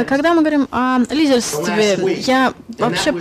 Э, когда мы говорим о лидерстве, я вообще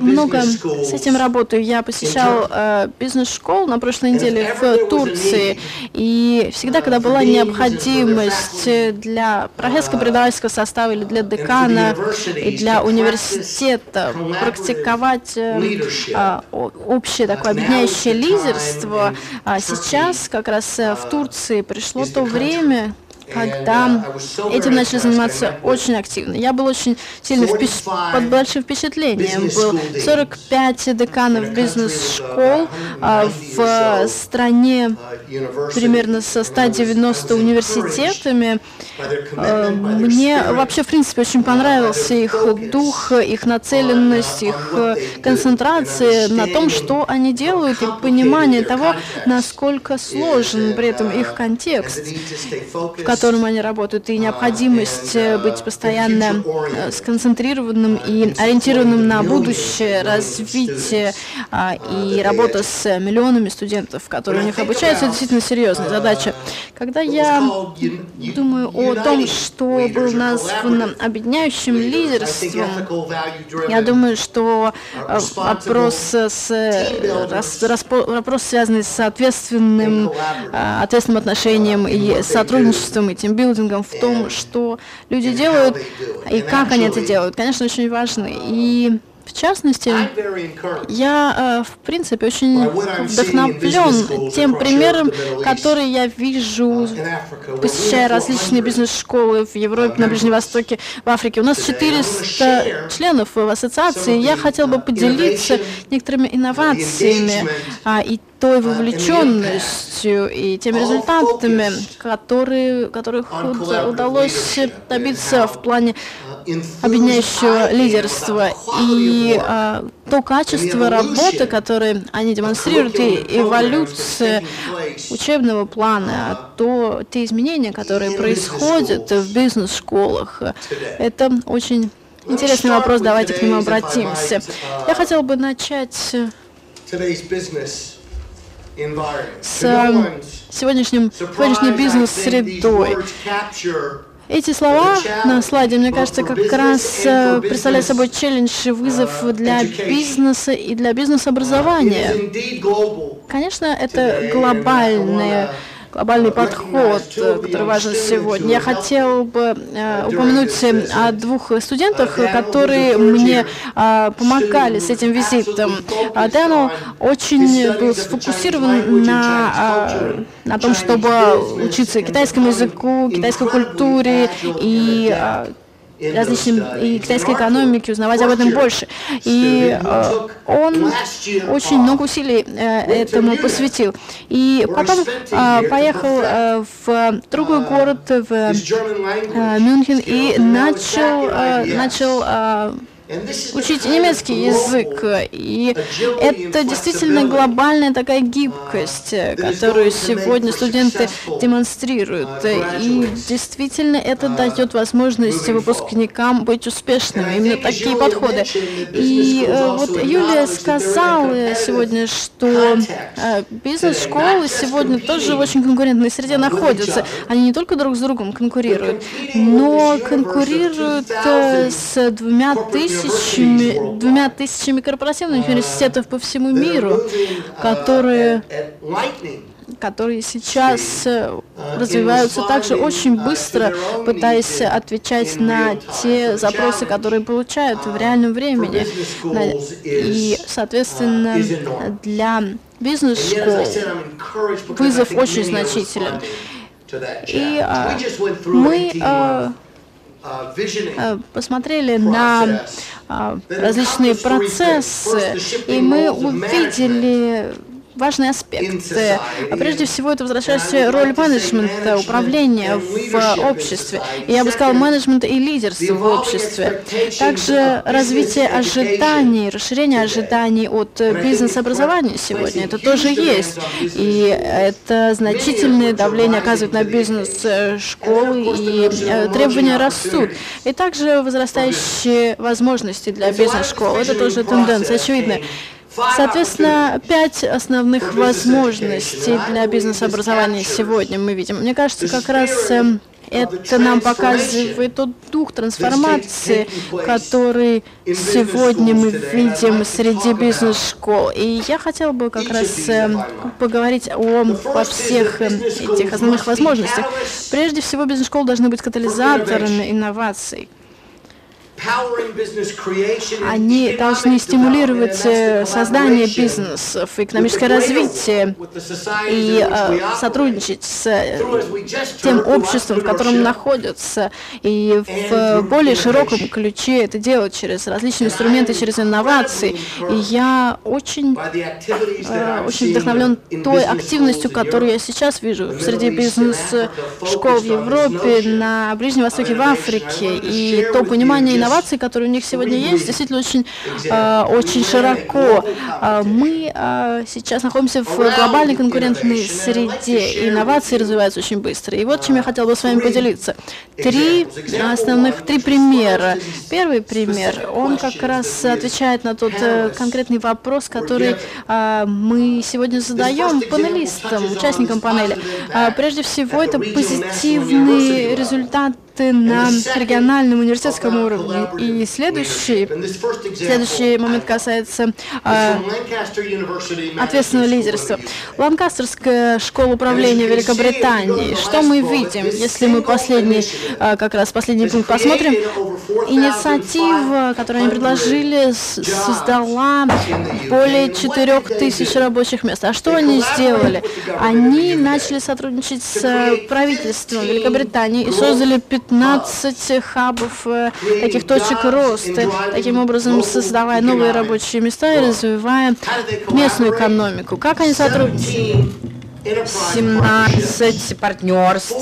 много с этим работаю. Я посещал э, бизнес-школу на прошлой неделе в Турции, и всегда, когда была необходимость для профессорского преподавательского состава или для декана и для университета практиковать э, а, общее такое объединяющее лидерство, а сейчас как раз э, в Турции пришло то время, когда этим начали заниматься очень активно. Я был очень сильно впечат... под большим впечатлением. Был 45 деканов бизнес-школ а, в стране примерно со 190 университетами. Мне вообще, в принципе, очень понравился их дух, их нацеленность, их концентрация на том, что они делают, и понимание того, насколько сложен при этом их контекст, в котором они работают, и необходимость э, быть постоянно э, сконцентрированным и ориентированным на будущее, развитие а, и работа с миллионами студентов, которые у них обучаются, действительно серьезная задача. Когда я думаю о том, что было названо объединяющим лидерством, я думаю, что э, вопрос, с, вопрос связанный с ответственным, ответственным отношением и сотрудничеством и тимбилдингом в том, что люди делают и как они это делают, конечно, очень важно. И в частности, я, э, в принципе, очень вдохновлен тем примером, который я вижу, посещая различные бизнес-школы в Европе, на Ближнем Востоке, в Африке. У нас 400 членов в ассоциации. Я хотел бы поделиться некоторыми инновациями а, и той вовлеченностью и теми результатами, которые, которых удалось добиться в плане объединяющего лидерства и а, то качество работы, которое они демонстрируют, и эволюция учебного плана, а то те изменения, которые происходят в бизнес-школах, это очень интересный вопрос, давайте к нему обратимся. Я хотел бы начать с сегодняшним, сегодняшней бизнес-средой. Эти слова на слайде, мне кажется, как раз э, представляют собой челлендж и вызов для бизнеса и для бизнес-образования. Конечно, это глобальные глобальный подход, э, который важен сегодня. Я хотел бы э, упомянуть о двух студентах, которые мне э, помогали с этим визитом. Дэну очень был сфокусирован на, на том, чтобы учиться китайскому языку, китайской культуре и различным и китайской экономике, узнавать об этом больше. И э, он очень много усилий э, этому посвятил. И потом э, поехал в другой город, в Мюнхен, и начал, начал учить немецкий язык. И это действительно глобальная такая гибкость, которую сегодня студенты демонстрируют. И действительно это дает возможность выпускникам быть успешными. Именно такие подходы. И э, вот Юлия сказала сегодня, что э, бизнес-школы сегодня тоже в очень конкурентной среде находятся. Они не только друг с другом конкурируют, но конкурируют э, с двумя тысячами тысячами, двумя тысячами корпоративных университетов по всему миру, которые которые сейчас э, развиваются также очень быстро, пытаясь отвечать на те запросы, которые получают в реальном времени. И, соответственно, для бизнес-школ вызов очень значителен. И а, мы а, посмотрели на а, различные процессы, и мы увидели важный аспект. А прежде всего, это возвращающая роль менеджмента, управления в обществе. И я бы сказал, менеджмента и лидерства в обществе. Также развитие ожиданий, расширение ожиданий от бизнес-образования сегодня. Это тоже есть. И это значительное давление оказывает на бизнес-школы, и э, требования растут. И также возрастающие возможности для бизнес-школ. Это тоже тенденция очевидная. Соответственно, пять основных возможностей для бизнес-образования сегодня мы видим. Мне кажется, как раз эм, Это нам показывает тот дух трансформации, который сегодня мы видим среди бизнес-школ. И я хотела бы как раз э, поговорить о, о всех э, этих основных возможностях. Прежде всего, бизнес-школы должны быть катализаторами инноваций. Они должны стимулировать э, создание бизнесов, экономическое развитие и э, сотрудничать с э, тем обществом, в котором находятся, и в более широком ключе это делать через различные инструменты, через инновации. И я очень, очень вдохновлен той активностью, которую я сейчас вижу среди бизнес-школ в Европе, на Ближнем Востоке, в Африке, и то понимание инноваций, инноваций, которые у них сегодня есть, действительно очень, э, очень широко. Э, мы э, сейчас находимся в глобальной конкурентной среде, инновации развиваются очень быстро. И вот чем я хотела бы с вами поделиться. Три основных, три примера. Первый пример, он как раз отвечает на тот э, конкретный вопрос, который мы сегодня задаем панелистам, участникам панели. Прежде всего, это позитивный результат на региональном университетском уровне. И следующий, следующий момент касается э, ответственного лидерства. Ланкастерская школа управления Великобритании. Что мы видим, если мы последний, э, как раз последний пункт посмотрим? Инициатива, которую они предложили, создала более 4000 рабочих мест. А что они сделали? Они начали сотрудничать с правительством Великобритании и создали 15 хабов, э, таких точек роста, таким образом создавая новые рабочие места и развивая местную экономику. Как они сотрудничают? 17 партнерств,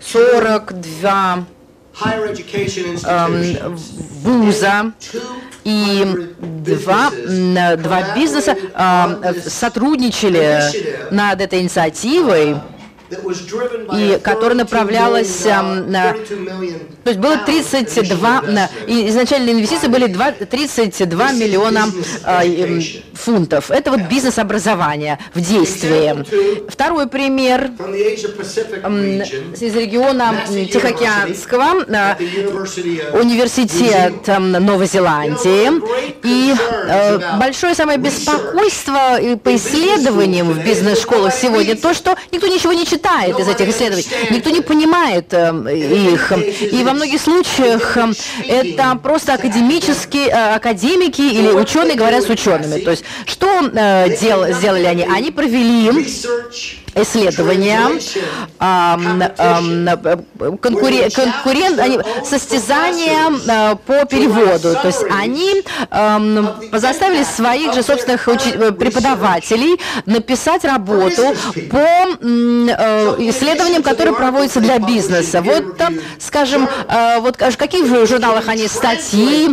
42 эм, эм, вуза и два, два бизнеса э, сотрудничали над этой инициативой и которая направлялась на... То есть было 32... И изначальные инвестиции были 2, 32 миллиона э, фунтов. Это вот бизнес-образование в действии. Второй пример. Из региона Тихоокеанского, университет Новой Зеландии. И э, большое самое беспокойство по исследованиям в бизнес-школах сегодня то, что никто ничего не читает читает из этих исследований, никто не понимает э, их. И во многих случаях э, это просто академические, э, академики или ученые говорят с учеными. То есть что дел, сделали они? Они провели исследования, конкурен, конкурент, они, состязания по переводу. То есть они заставили своих же собственных преподавателей написать работу по э, исследованиям, которые проводятся для бизнеса. Вот, скажем, э, вот в каких же журналах они статьи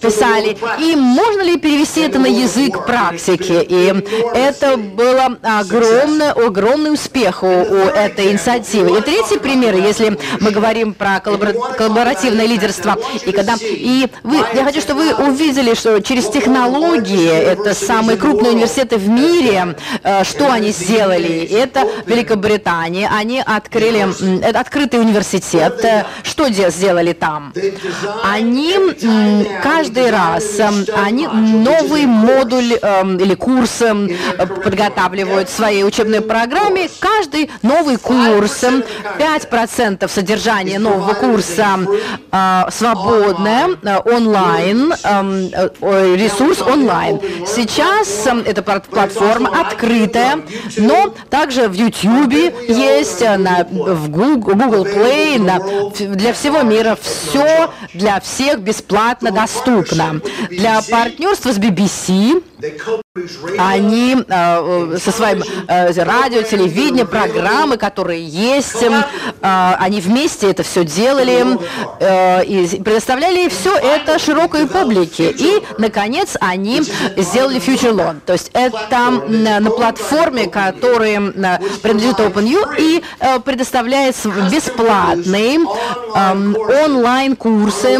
писали, и можно ли перевести это на язык практики. И это было огромное огромный, огромный успех у, у этой инициативы. И третий пример, если мы говорим про коллаборативное лидерство, и когда и вы, я хочу, чтобы вы увидели, что через технологии это самые крупные университеты в мире, э, что они сделали, это Великобритания, они открыли это открытый университет, э, что сделали там? Они каждый раз они новый модуль или курс подготавливают свои учебные учебной программе каждый новый курс, 5% содержания нового курса э, свободное, э, онлайн, э, ресурс онлайн. Сейчас э, эта платформа открытая, но также в YouTube есть, на, в Google, Google Play, на, для всего мира все для всех бесплатно доступно. Для партнерства с BBC они э, со своим э, радио, телевидение, программы, которые есть, э, они вместе это все делали э, и предоставляли все это широкой публике. И, наконец, они сделали Future Loan. То есть это на, на платформе, которая принадлежит OpenU и э, предоставляет бесплатные э, онлайн-курсы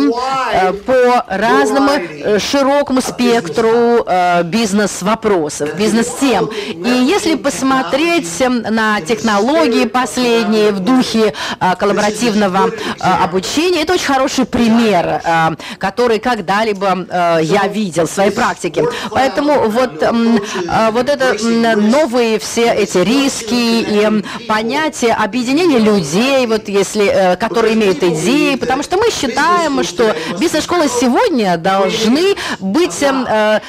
э, по разному э, широкому спектру э, бизнес-вопросов, бизнес-тем. И если посмотреть на технологии последние в духе коллаборативного обучения, это очень хороший пример, который когда-либо я видел в своей практике. Поэтому вот, вот это новые все эти риски и понятия объединения людей, вот если, которые имеют идеи, потому что мы считаем, что бизнес-школы сегодня должны быть э,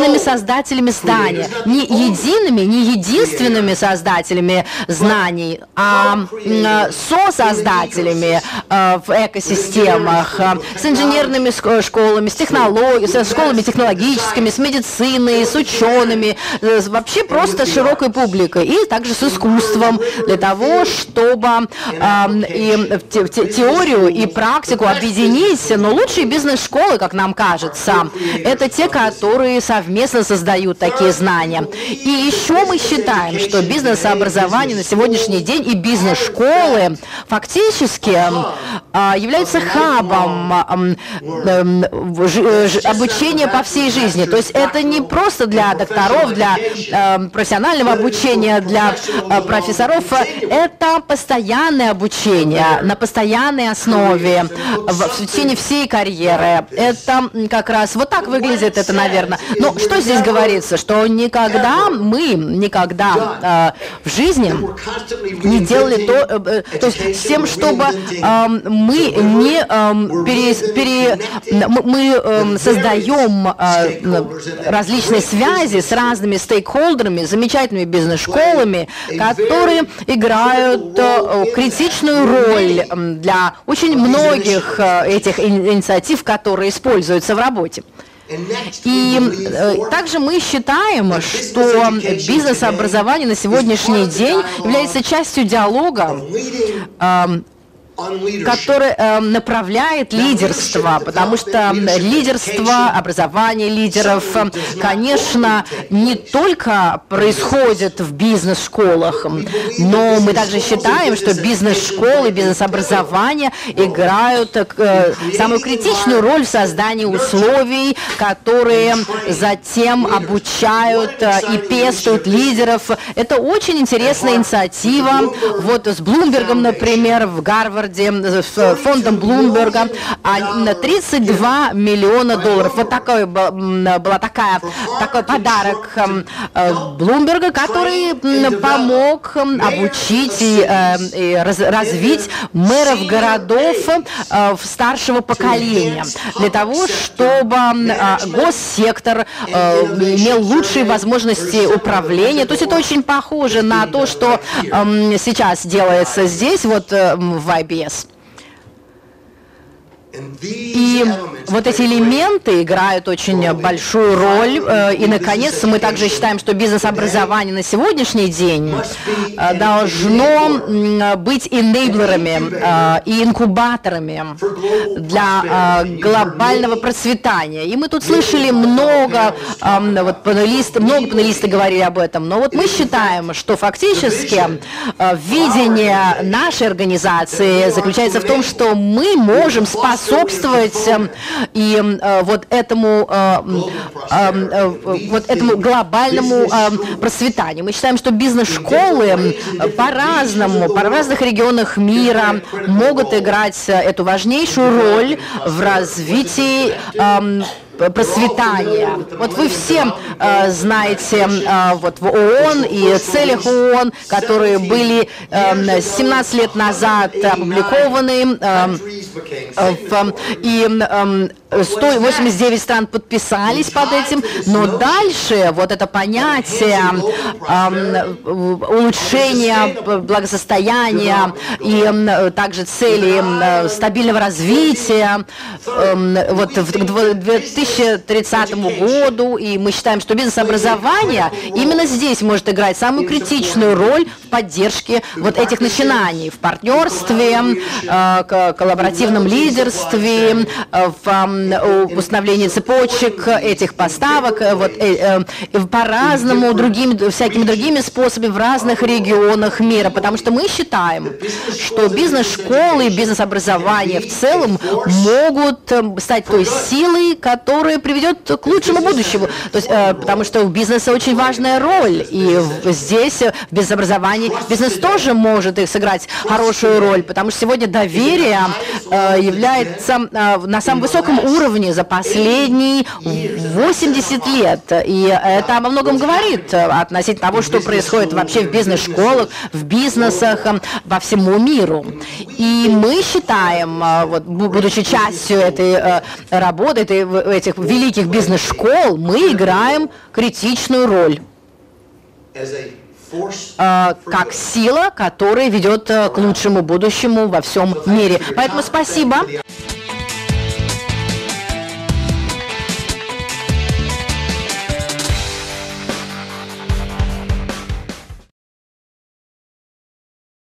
совместными создателями здания. Не едиными, не единственными создателями знаний, а э, сосоздателями э, в экосистемах, э, с инженерными школами, с, технологиями, с школами технологическими, с медициной, с учеными, э, вообще просто широкой публикой и также с искусством для того, чтобы и те, те, теорию и практику объединить, но лучшие бизнес-школы, как нам кажется, это те, которые совместно создают такие знания. И еще мы считаем, что бизнес-образование на сегодняшний день и бизнес-школы фактически а, являются хабом обучения по всей жизни. То есть это не просто для докторов, для профессионального обучения, для а, профессоров, это постоянное обучение на постоянной основе в течение всей карьеры. Это как раз вот так выглядит это, наверное. Но что здесь говорится? Что никогда мы, никогда э, в жизни не делали то, э, э то есть с тем, чтобы э, мы не э, пере, пере, мы э, создаем э, различные связи с разными стейкхолдерами, замечательными бизнес-школами, которые играют э, критичную роль для очень многих э, этих инициатив, которые используются в работе. И э, также мы считаем, что бизнес-образование на сегодняшний день является частью диалога э, который э, направляет лидерство, потому что лидерство, образование лидеров, конечно, не только происходит в бизнес-школах, но мы также считаем, что бизнес-школы, бизнес-образование играют э, самую критичную роль в создании условий, которые затем обучают э, и пестуют лидеров. Это очень интересная инициатива. Вот с Блумбергом, например, в Гарварде Гарварде с фондом Блумберга на 32 миллиона долларов. Вот такой была такая, такой подарок э, Блумберга, который помог обучить и, э, и развить мэров городов э, старшего поколения для того, чтобы госсектор имел лучшие возможности управления. То есть это очень похоже на то, что сейчас делается здесь, вот в IBM Yes. И вот эти элементы играют очень большую роль. Э, и, наконец, мы также считаем, что бизнес-образование на сегодняшний день э, должно быть инейблерами э, и инкубаторами для глобального процветания. И мы тут слышали много, вот панелисты, много панелистов говорили об этом, но вот мы считаем, что фактически видение нашей организации заключается в том, что мы можем спасать способствовать эм, и э, вот этому, э, э, вот этому глобальному процветанию. Мы считаем, что бизнес-школы по-разному, по разных регионах мира могут играть эту важнейшую роль в развитии процветания. Вот вы все э, знаете э, вот в ООН и целях ООН, которые были э, 17 лет назад опубликованы, э, э, и э, 189 стран подписались под этим, но дальше вот это понятие э, улучшения благосостояния и также цели э, стабильного развития, вот в 2000 2030 году, и мы считаем, что бизнес-образование именно здесь может играть самую критичную роль в поддержке вот этих начинаний, в партнерстве, э, коллаборативном лидерстве, э, в установлении цепочек этих поставок, э, вот по-разному, другими, всякими другими способами в разных регионах мира, потому что мы считаем, что бизнес-школы и бизнес-образование в целом могут стать той силой, которая которое приведет к лучшему будущему. То есть, э, потому что у бизнеса очень важная роль, и здесь в бизнес-образовании бизнес тоже может их сыграть хорошую роль, потому что сегодня доверие э, является э, на самом высоком уровне за последние 80 лет, и это о многом говорит относительно того, что происходит вообще в бизнес-школах, в бизнесах во всему миру. И мы считаем, вот, будучи частью этой э, работы, этой, этих великих бизнес-школ, мы играем критичную роль э, как сила, которая ведет э, к лучшему будущему во всем мире. Поэтому спасибо.